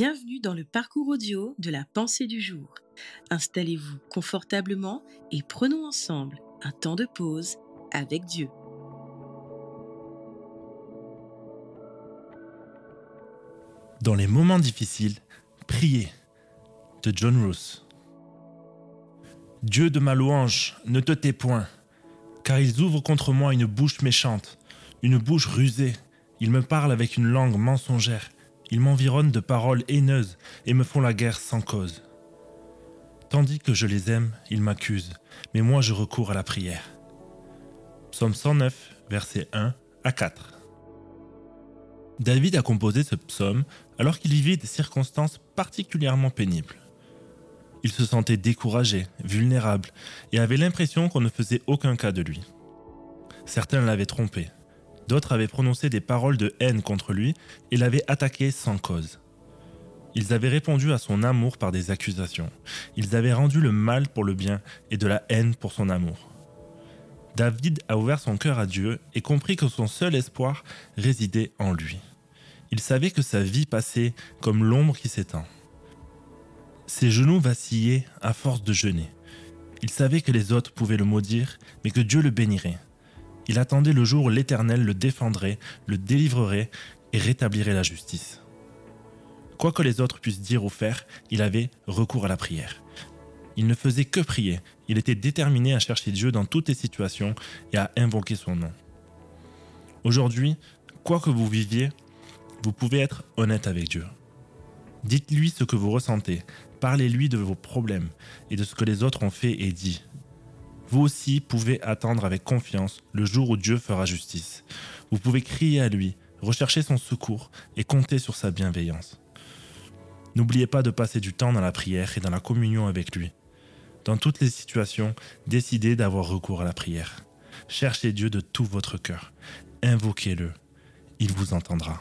Bienvenue dans le parcours audio de la pensée du jour. Installez-vous confortablement et prenons ensemble un temps de pause avec Dieu. Dans les moments difficiles, priez. De John Roos. Dieu de ma louange, ne te tais point, car ils ouvrent contre moi une bouche méchante, une bouche rusée. Ils me parlent avec une langue mensongère. Ils m'environnent de paroles haineuses et me font la guerre sans cause. Tandis que je les aime, ils m'accusent, mais moi je recours à la prière. Psaume 109, versets 1 à 4. David a composé ce psaume alors qu'il vivait des circonstances particulièrement pénibles. Il se sentait découragé, vulnérable, et avait l'impression qu'on ne faisait aucun cas de lui. Certains l'avaient trompé, d'autres avaient prononcé des paroles de haine contre lui et l'avaient attaqué sans cause. Ils avaient répondu à son amour par des accusations. Ils avaient rendu le mal pour le bien et de la haine pour son amour. David a ouvert son cœur à Dieu et compris que son seul espoir résidait en lui. Il savait que sa vie passait comme l'ombre qui s'étend. Ses genoux vacillaient à force de jeûner. Il savait que les autres pouvaient le maudire, mais que Dieu le bénirait. Il attendait le jour où l'Éternel le défendrait, le délivrerait et rétablirait la justice. Quoi que les autres puissent dire ou faire, il avait recours à la prière. Il ne faisait que prier, il était déterminé à chercher Dieu dans toutes les situations et à invoquer son nom. Aujourd'hui, quoi que vous viviez, vous pouvez être honnête avec Dieu. Dites-lui ce que vous ressentez, parlez-lui de vos problèmes et de ce que les autres ont fait et dit. Vous aussi pouvez attendre avec confiance le jour où Dieu fera justice. Vous pouvez crier à lui, rechercher son secours et compter sur sa bienveillance. N'oubliez pas de passer du temps dans la prière et dans la communion avec lui. Dans toutes les situations, décidez d'avoir recours à la prière. Cherchez Dieu de tout votre cœur. Invoquez-le. Il vous entendra.